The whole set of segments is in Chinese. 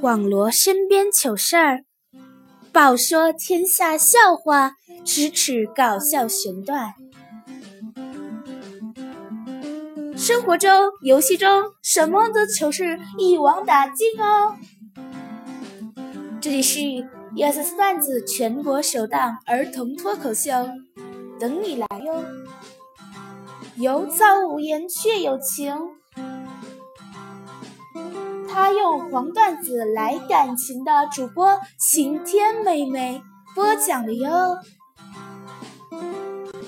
网罗身边糗事儿，饱说天下笑话，咫尺搞笑弦段。生活中、游戏中，什么的糗事一网打尽哦！这里是一二三四段子全国首档儿童脱口秀，等你来哟！有造无言，却有情。他用黄段子来感情的主播晴天妹妹播讲的哟。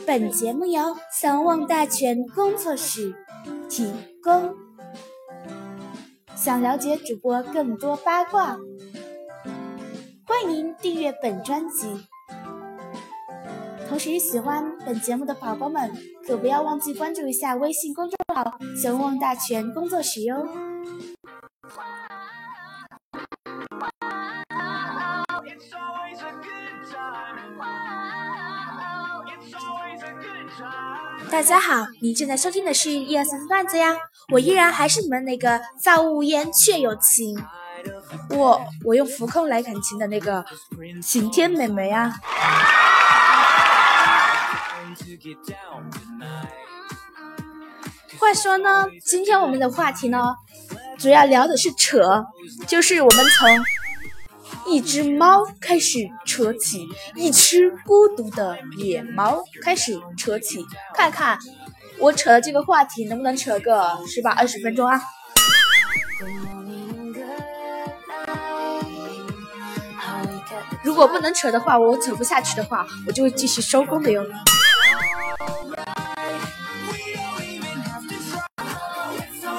本节目由相望大全工作室提供。想了解主播更多八卦，欢迎订阅本专辑。同时，喜欢本节目的宝宝们，可不要忘记关注一下微信公众号“相望大全工作室”哟。大家好，你正在收听的是一二三四段子呀，我依然还是你们那个造物言却有情，我我用浮空来感情的那个晴天妹妹呀。话说呢，今天我们的话题呢，主要聊的是扯，就是我们从。一只猫开始扯起，一只孤独的野猫开始扯起，看看我扯的这个话题能不能扯个十八二十分钟啊？如果不能扯的话，我扯不下去的话，我就会继续收工的哟。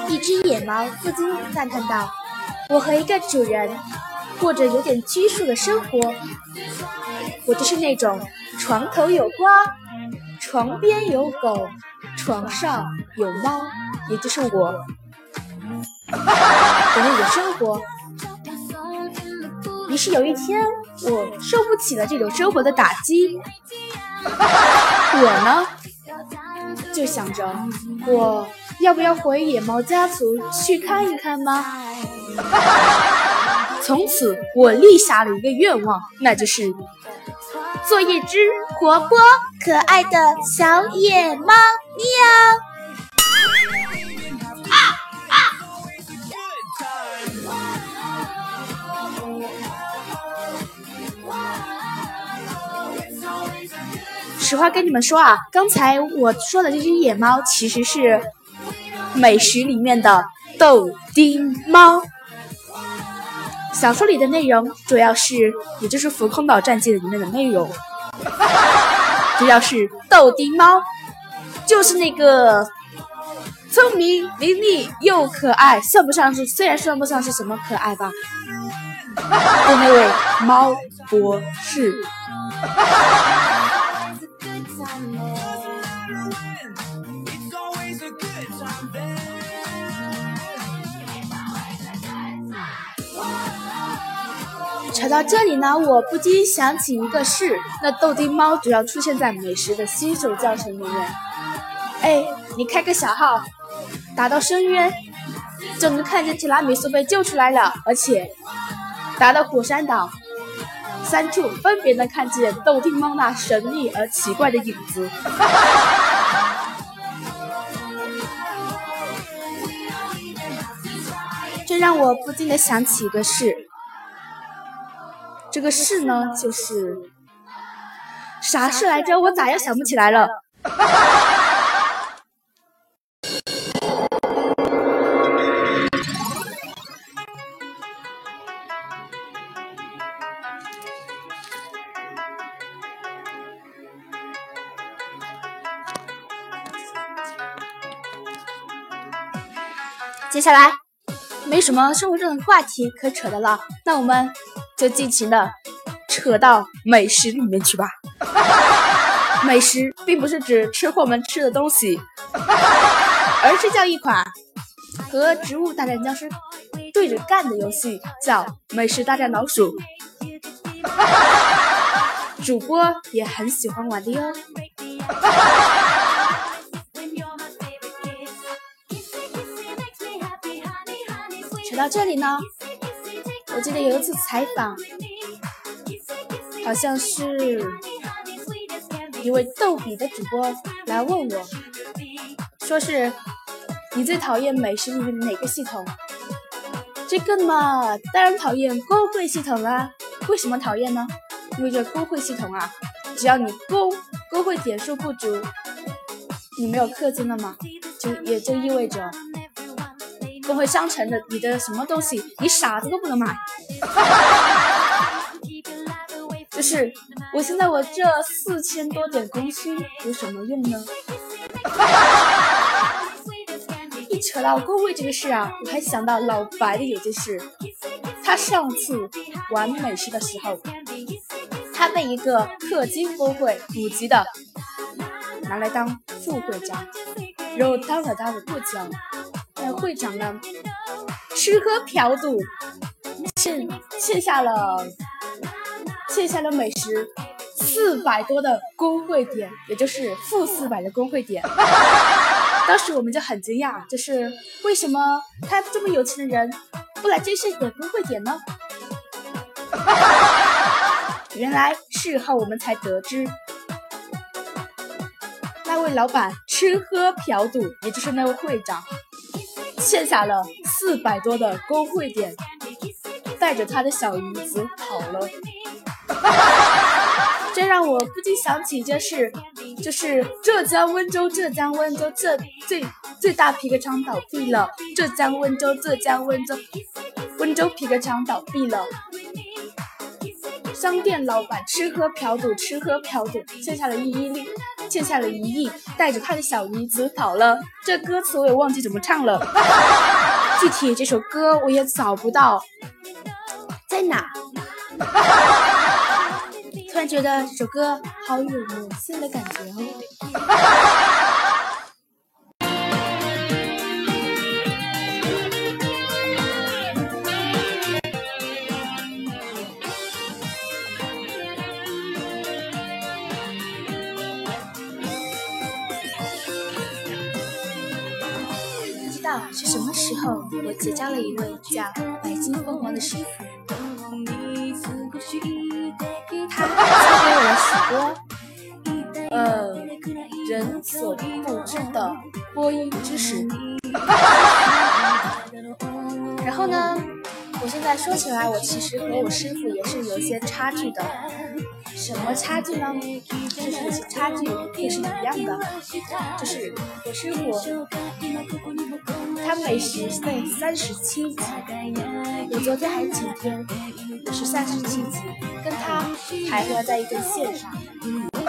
一只野猫不禁赞叹道：“我和一个主人。”过着有点拘束的生活，我就是那种床头有瓜，床边有狗，床上有猫，也就是我的那种生活。于是有一天，我受不起了这种生活的打击，我呢就想着，我要不要回野猫家族去看一看吗？从此，我立下了一个愿望，那就是做一只活泼可爱的小野猫喵。啊啊！实话跟你们说啊，刚才我说的这只野猫其实是美食里面的豆丁猫。小说里的内容主要是，也就是《浮空岛战记》里面的内容，主要是豆丁猫，就是那个聪明伶俐又可爱，算不上是，虽然算不上是什么可爱吧，的那位猫博士。扯到这里呢，我不禁想起一个事：那豆丁猫主要出现在美食的新手教程里面。哎，你开个小号，打到深渊，就能看见提拉米苏被救出来了，而且打到火山岛，三处分别能看见豆丁猫那神秘而奇怪的影子。这让我不禁的想起一个事。这个事呢，就是啥事来着？我咋又想不起来了？接下来没什么生活中的话题可扯的了，那我们。就尽情的扯到美食里面去吧。美食并不是指吃货们吃的东西，而是叫一款和《植物大战僵尸》对着干的游戏，叫《美食大战老鼠》。主播也很喜欢玩的哟。扯到这里呢。我记得有一次采访，好像是一位逗比的主播来问我，说是你最讨厌美食里面哪个系统？这个嘛，当然讨厌工会系统啦。为什么讨厌呢？因为这工会系统啊，只要你工工会点数不足，你没有氪金了嘛，就也就意味着工会商城的你的什么东西，你傻子都不能买。就是我现在我这四千多点工薪有什么用呢？一扯到工会这个事啊，我还想到老白的有件事。他上次玩美食的时候，他被一个氪金工会五级的拿来当副会长，然后当了他的会长。那会长呢，吃喝嫖赌，欠欠下了欠下了美食四百多的工会点，也就是负四百的工会点。当时我们就很惊讶，就是为什么他这么有钱的人？不来这些点工会点呢？原来事后我们才得知，那位老板吃喝嫖赌，也就是那位会长，欠下了四百多的工会点，带着他的小姨子跑了。这让我不禁想起一件事，就是浙江温州，浙江温州这最最大皮革厂倒闭了。浙江温州，浙江温州，温州皮革厂倒闭了。商店老板吃喝嫖赌，吃喝嫖赌，欠下了一亿，欠下了一亿，带着他的小姨子跑了。这歌词我也忘记怎么唱了，具体这首歌我也找不到，在哪？突然觉得这首歌好有魔性的感觉哦。后，我结交了一位叫白金凤凰的师傅。他教给我许多，呃，人所不知的播音知识。然后呢，我现在说起来，我其实和我师傅也是有些差距的。什么差距呢？就是有些差距也是一样的。就是我师傅，他美食在三十七级，我昨天还是前天。是三十七级，跟他徘徊在一根线上。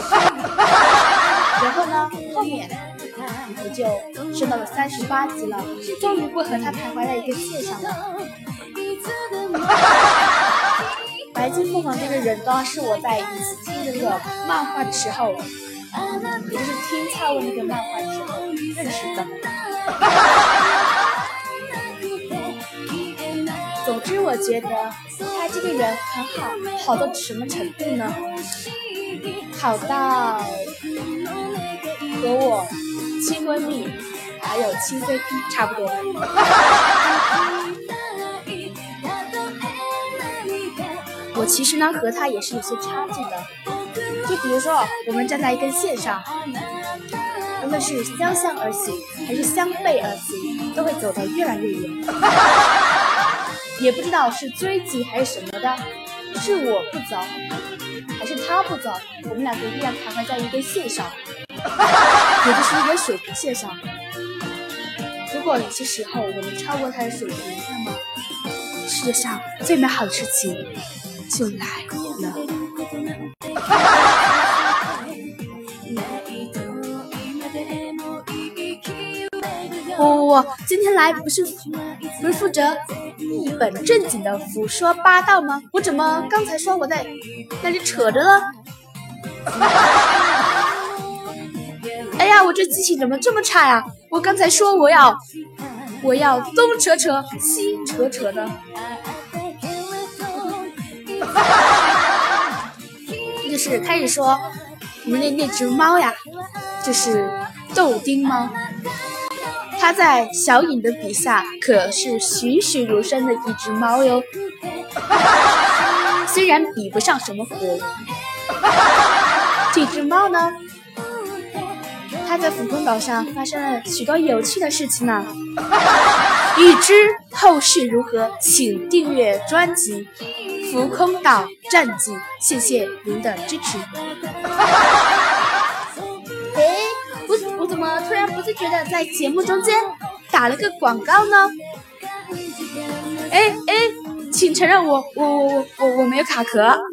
然后呢，后面我就升到了三十八级了，终于不和他徘徊在一根线上了。白金凤凰这个人呢，是我在一次听那个漫画的时候，也就是听蔡文那个漫画的时候认识的。总之，我觉得他这个人很好，好到什么程度呢？好到和我亲闺蜜还有亲 CP 差不多。我其实呢和他也是有些差距的，就比如说我们站在一根线上，无论是相向而行还是相背而行，都会走得越来越远。也不知道是追击还是什么的，是我不走，还是他不走，我们两个依然徘徊在一根线上，也就是一根水平线上。如果有些时候我们超过他的水平，那么世界上最美好的事情就来今天来不是不是负责一本正经的胡说八道吗？我怎么刚才说我在那里扯着了？哎呀，我这记性怎么这么差呀？我刚才说我要我要东扯扯西扯扯的，这 就是开始说我们那那只猫呀，就是豆丁猫。它在小影的笔下可是栩栩如生的一只猫哟。虽然比不上什么湖。这只猫呢，它在浮空岛上发生了许多有趣的事情呢。欲知后事如何，请订阅专辑《浮空岛战记》。谢谢您的支持。突然不自觉的在节目中间打了个广告呢？哎哎，请承认我我我我我我没有卡壳。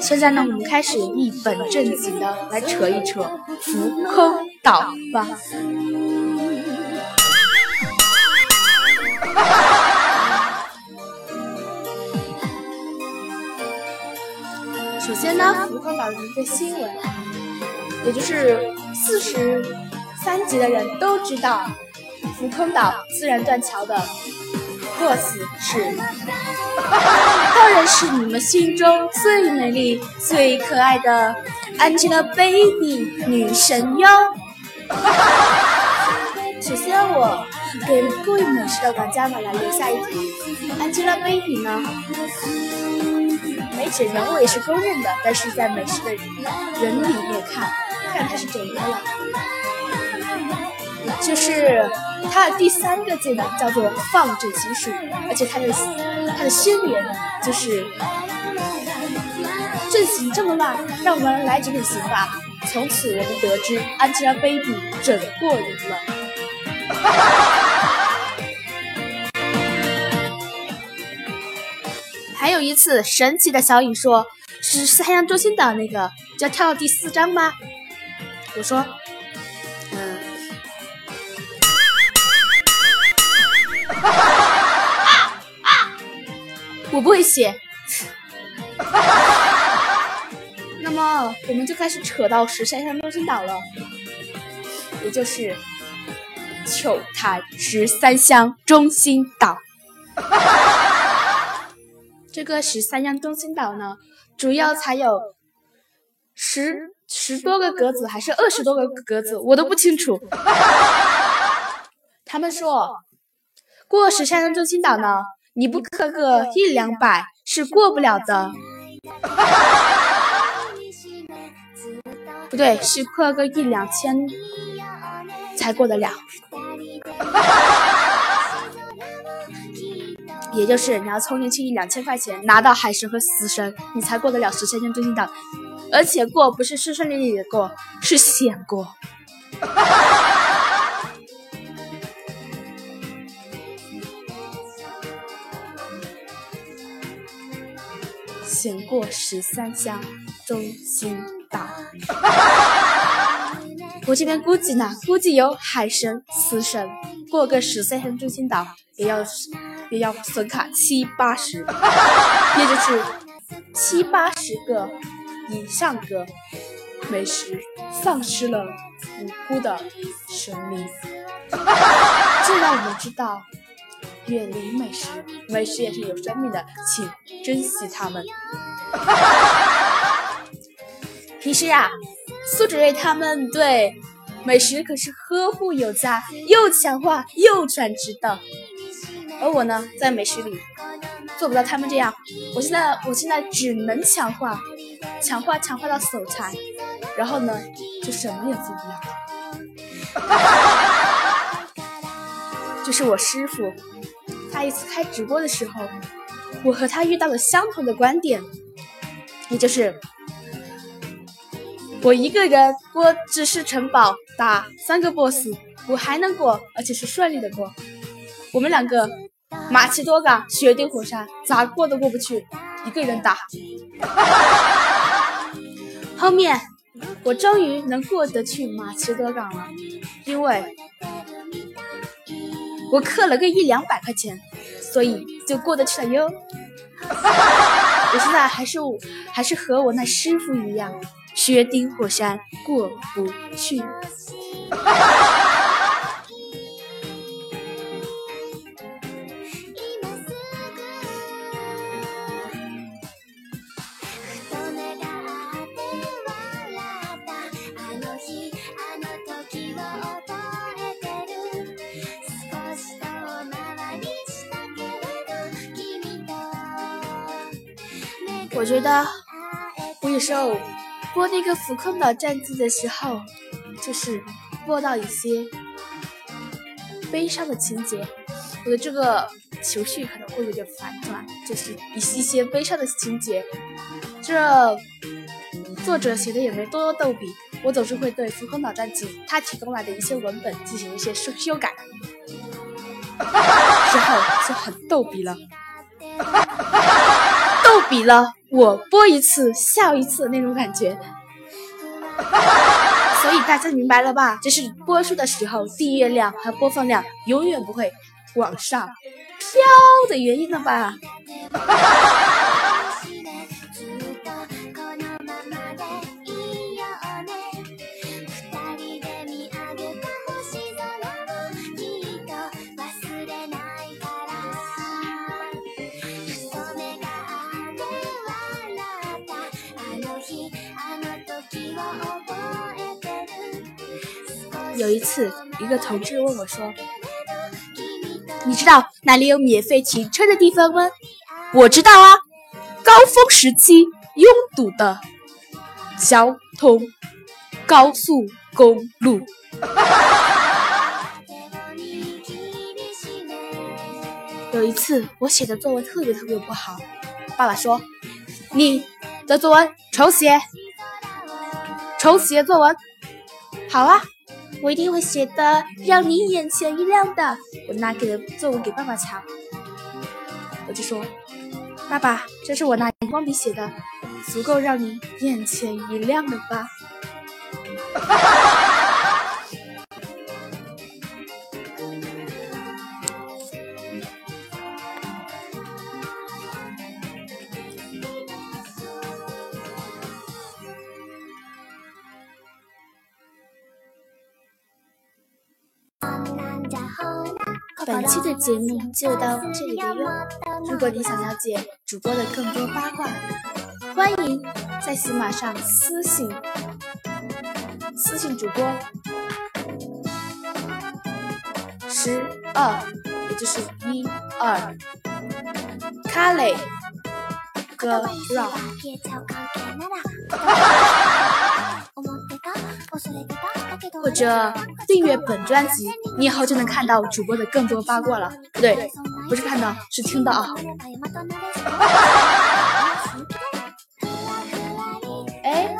现在呢，我们开始一本正经的来扯一扯浮空岛吧。首先呢，浮空岛的一个新闻，也就是四十三级的人都知道，浮空岛自然断桥的 BOSS 是。当然是你们心中最美丽、最可爱的 Angelababy 女神哟！首先，我给各位美食的玩家们来留下一题：Angelababy 呢？美指人我也是公认的，但是在美食的人里面看，看她是怎么了？就是他的第三个技能叫做放置技术，而且他的他的宣言就是阵型这么乱，让我们来整整形吧。从此我们得知 Angelababy 整过人了。还有一次神奇的小影说，是三阳中心岛那个，就要跳到第四章吗？我说。嗯 我不会写，那么我们就开始扯到十三香中心岛了，也就是球台十三香中心岛。这个十三香中心岛呢，主要才有十十多个格子，还是二十多个格子，我都不清楚。他们说过十三香中心岛呢。你不氪个一两百是过不了的，不对，是氪个一两千才过得了。也就是你要充进去一两千块钱，拿到海神和死神，你才过得了十三天中心岛，而且过不是顺顺利利的过，是险过。险过十三香中心岛，我这边估计呢，估计有海神、死神过个十三香中心岛，也要也要损卡七八十，也就是七八十个以上个美食丧失了无辜的生命，这让我们知道。远离美食，美食也是有生命的，请珍惜它们。平时啊，苏芷睿他们对美食可是呵护有加，又强化又转职的。而我呢，在美食里做不到他们这样，我现在我现在只能强化，强化强化到手残，然后呢，就什么也做不了。就是我师傅。他一次开直播的时候，我和他遇到了相同的观点，也就是我一个人过知识城堡打三个 boss，我还能过，而且是顺利的过。我们两个马奇多港雪顶火山咋过都过不去，一个人打。后面我终于能过得去马奇多港了，因为。我氪了个一两百块钱，所以就过得去了哟。我现在还是还是和我那师傅一样，雪顶火山过不去。我觉得我有时候播那个浮空岛战记的时候，就是播到一些悲伤的情节，我的这个情绪可能会有点反转，就是一一些悲伤的情节。这作者写的也没多逗比，我总是会对浮空岛战记他提供来的一些文本进行一些修修改，之后就很逗比了。就比了，我播一次笑一次那种感觉，所以大家明白了吧？这是播出的时候订阅量和播放量永远不会往上飘的原因了吧？有一次，一个同志问我说：“你知道哪里有免费停车的地方吗？”我知道啊，高峰时期拥堵的交通高速公路。有一次，我写的作文特别特别不好，爸爸说：“你的作文重写，重写作文。”好啊。我一定会写的让你眼前一亮的。我拿给了作文给爸爸瞧，我就说：“爸爸，这是我拿荧光笔写的，足够让你眼前一亮了吧？” 本期的节目就到这里了哟。如果你想了解主播的更多八卦，欢迎在喜马上私信私信主播十二，也就是一二卡雷格让。或者订阅本专辑，你以后就能看到主播的更多八卦了。不对，不是看到，是听到啊。哎，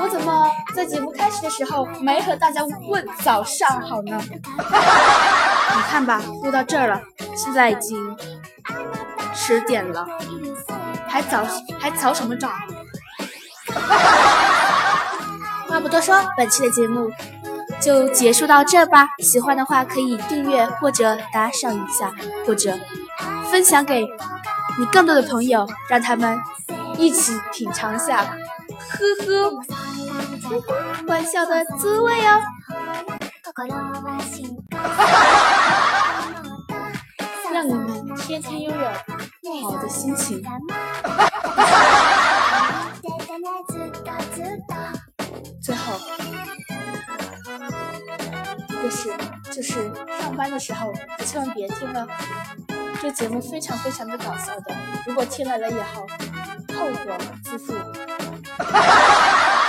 我怎么在节目开始的时候没和大家问早上好呢？你看吧，录到这儿了，现在已经十点了，还早还早什么早？话不多说，本期的节目就结束到这吧。喜欢的话可以订阅或者打赏一下，或者分享给你更多的朋友，让他们一起品尝一下呵呵欢笑的滋味哦。让你们天天拥有好的心情。最后，一个是就是上班的时候，千万别听了，这节目非常非常的搞笑的，如果听来了以后，后果自负。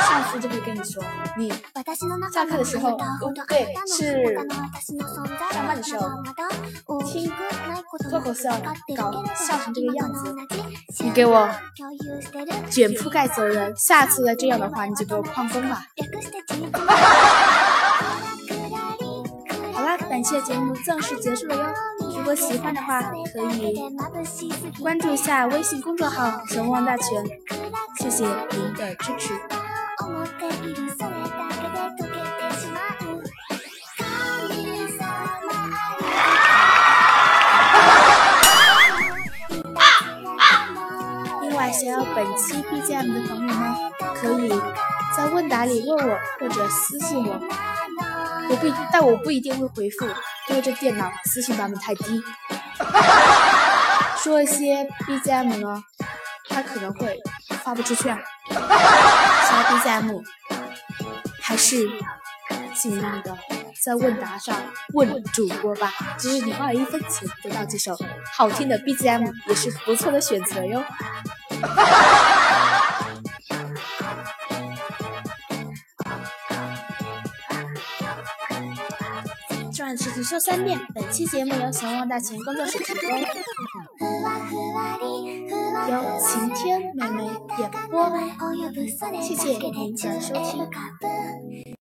上次就会跟你说，你下课的时候，不对，是上班的时候听脱口秀搞笑成这个样子，你给我卷铺盖走人。下次再这样的话，你就给我旷工吧。好啦，本期的节目正式结束了哟。如果喜欢的话，可以关注一下微信公众号“神王大全”。谢谢您的支持。另外，想要本期 BGM 的朋友们，可以在问答里问我，或者私信我。我不，但我不一定会回复，因为这电脑私信版本太低。说一些 BGM 呢，它可能会发不出去啊。小 BGM。还是尽量的在问答上问主播吧。即使你花了一分钱得到这首好听的 BGM，也是不错的选择哟。只说三遍。本期节目由小望大秦工作室提供，由晴天妹妹演播。谢谢您的收听。